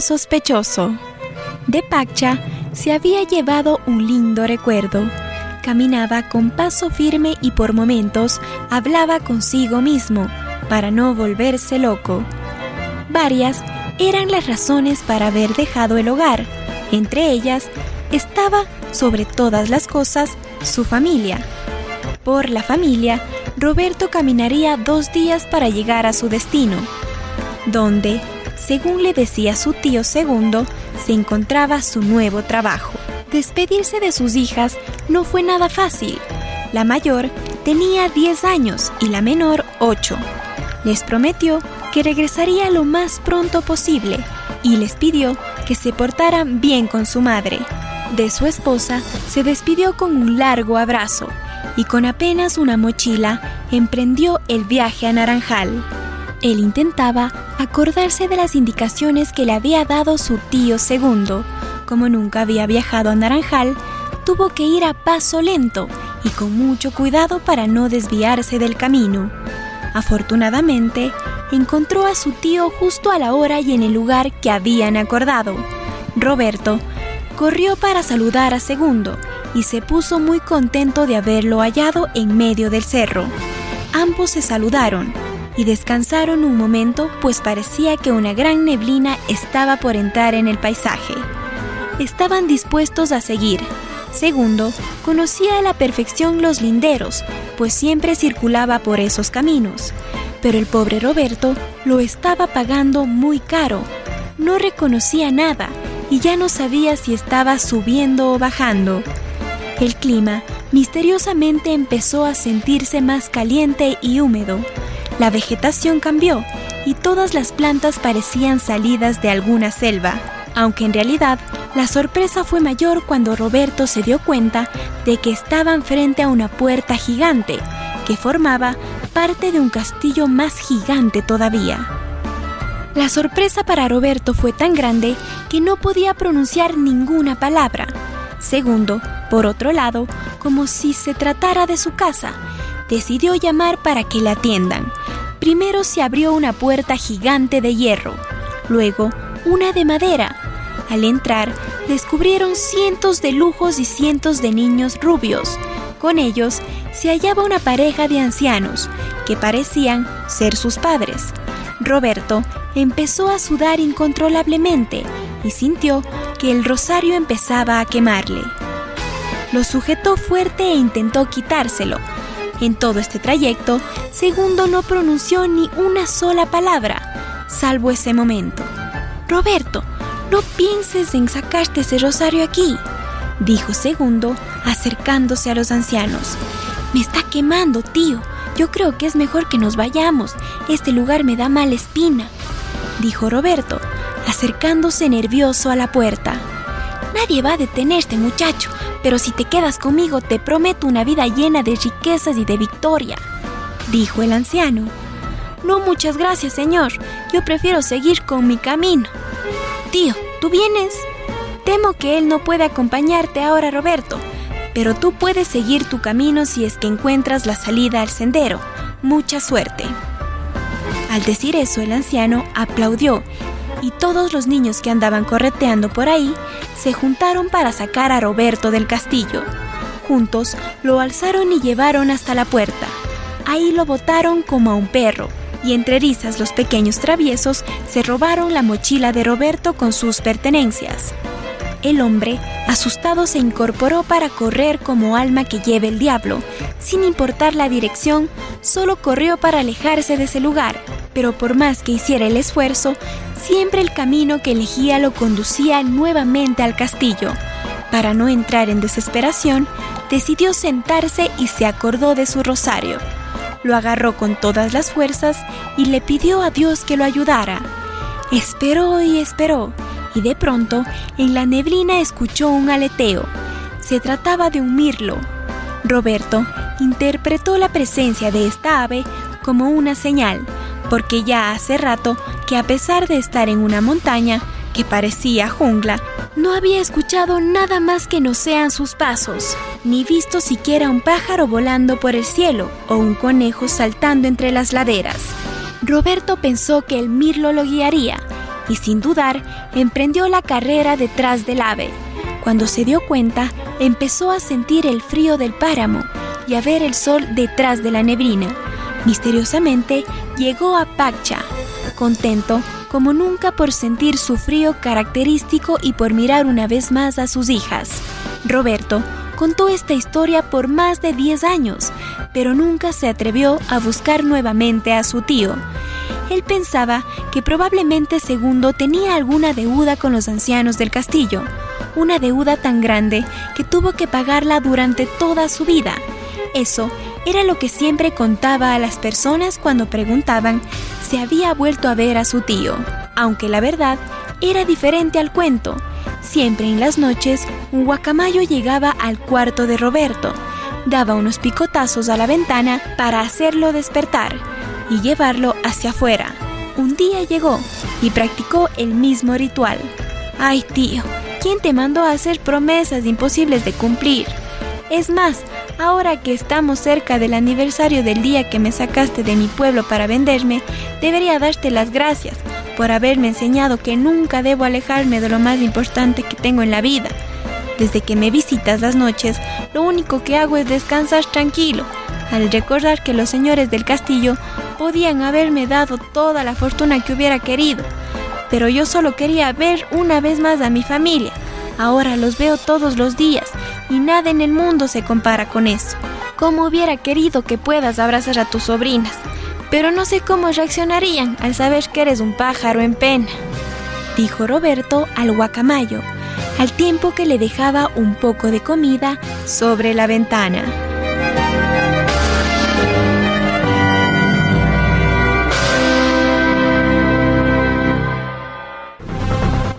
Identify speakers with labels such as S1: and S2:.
S1: sospechoso. De Pacha se había llevado un lindo recuerdo. Caminaba con paso firme y por momentos hablaba consigo mismo para no volverse loco. Varias eran las razones para haber dejado el hogar. Entre ellas estaba, sobre todas las cosas, su familia. Por la familia, Roberto caminaría dos días para llegar a su destino, donde, según le decía su tío segundo, se encontraba su nuevo trabajo. Despedirse de sus hijas no fue nada fácil. La mayor tenía 10 años y la menor 8. Les prometió que regresaría lo más pronto posible y les pidió que se portaran bien con su madre. De su esposa se despidió con un largo abrazo y con apenas una mochila emprendió el viaje a Naranjal. Él intentaba acordarse de las indicaciones que le había dado su tío segundo. Como nunca había viajado a Naranjal, tuvo que ir a paso lento y con mucho cuidado para no desviarse del camino. Afortunadamente, encontró a su tío justo a la hora y en el lugar que habían acordado. Roberto corrió para saludar a Segundo y se puso muy contento de haberlo hallado en medio del cerro. Ambos se saludaron y descansaron un momento pues parecía que una gran neblina estaba por entrar en el paisaje. Estaban dispuestos a seguir. Segundo, conocía a la perfección los linderos, pues siempre circulaba por esos caminos. Pero el pobre Roberto lo estaba pagando muy caro. No reconocía nada y ya no sabía si estaba subiendo o bajando. El clima misteriosamente empezó a sentirse más caliente y húmedo. La vegetación cambió y todas las plantas parecían salidas de alguna selva, aunque en realidad la sorpresa fue mayor cuando Roberto se dio cuenta de que estaban frente a una puerta gigante que formaba parte de un castillo más gigante todavía. La sorpresa para Roberto fue tan grande que no podía pronunciar ninguna palabra. Segundo, por otro lado, como si se tratara de su casa, decidió llamar para que la atiendan. Primero se abrió una puerta gigante de hierro, luego una de madera. Al entrar, descubrieron cientos de lujos y cientos de niños rubios. Con ellos se hallaba una pareja de ancianos que parecían ser sus padres. Roberto empezó a sudar incontrolablemente y sintió que el rosario empezaba a quemarle. Lo sujetó fuerte e intentó quitárselo. En todo este trayecto, Segundo no pronunció ni una sola palabra, salvo ese momento. Roberto, no pienses en sacarte ese rosario aquí, dijo Segundo, acercándose a los ancianos. Me está quemando, tío. Yo creo que es mejor que nos vayamos. Este lugar me da mala espina, dijo Roberto, acercándose nervioso a la puerta. Nadie va a detenerte, muchacho, pero si te quedas conmigo te prometo una vida llena de riquezas y de victoria, dijo el anciano. No, muchas gracias, señor. Yo prefiero seguir con mi camino. Tío, ¿tú vienes? Temo que él no puede acompañarte ahora, Roberto, pero tú puedes seguir tu camino si es que encuentras la salida al sendero. Mucha suerte. Al decir eso, el anciano aplaudió y todos los niños que andaban correteando por ahí se juntaron para sacar a Roberto del castillo. Juntos lo alzaron y llevaron hasta la puerta. Ahí lo botaron como a un perro, y entre risas los pequeños traviesos se robaron la mochila de Roberto con sus pertenencias. El hombre, asustado, se incorporó para correr como alma que lleve el diablo. Sin importar la dirección, solo corrió para alejarse de ese lugar, pero por más que hiciera el esfuerzo, siempre el camino que elegía lo conducía nuevamente al castillo. Para no entrar en desesperación, decidió sentarse y se acordó de su rosario. Lo agarró con todas las fuerzas y le pidió a Dios que lo ayudara. Esperó y esperó, y de pronto en la neblina escuchó un aleteo. Se trataba de un mirlo. Roberto interpretó la presencia de esta ave como una señal, porque ya hace rato que a pesar de estar en una montaña que parecía jungla, no había escuchado nada más que no sean sus pasos, ni visto siquiera un pájaro volando por el cielo o un conejo saltando entre las laderas. Roberto pensó que el mirlo lo guiaría y sin dudar emprendió la carrera detrás del ave. Cuando se dio cuenta, empezó a sentir el frío del páramo y a ver el sol detrás de la neblina. Misteriosamente llegó a Pacha, contento como nunca por sentir su frío característico y por mirar una vez más a sus hijas. Roberto contó esta historia por más de 10 años, pero nunca se atrevió a buscar nuevamente a su tío. Él pensaba que probablemente Segundo tenía alguna deuda con los ancianos del castillo, una deuda tan grande que tuvo que pagarla durante toda su vida. Eso era lo que siempre contaba a las personas cuando preguntaban si había vuelto a ver a su tío, aunque la verdad era diferente al cuento. Siempre en las noches, un guacamayo llegaba al cuarto de Roberto, daba unos picotazos a la ventana para hacerlo despertar y llevarlo hacia afuera. Un día llegó y practicó el mismo ritual. Ay, tío, ¿quién te mandó a hacer promesas imposibles de cumplir? Es más, ahora que estamos cerca del aniversario del día que me sacaste de mi pueblo para venderme, debería darte las gracias por haberme enseñado que nunca debo alejarme de lo más importante que tengo en la vida. Desde que me visitas las noches, lo único que hago es descansar tranquilo, al recordar que los señores del castillo podían haberme dado toda la fortuna que hubiera querido, pero yo solo quería ver una vez más a mi familia. Ahora los veo todos los días y nada en el mundo se compara con eso. Como hubiera querido que puedas abrazar a tus sobrinas, pero no sé cómo reaccionarían al saber que eres un pájaro en pena, dijo Roberto al guacamayo, al tiempo que le dejaba un poco de comida sobre la ventana.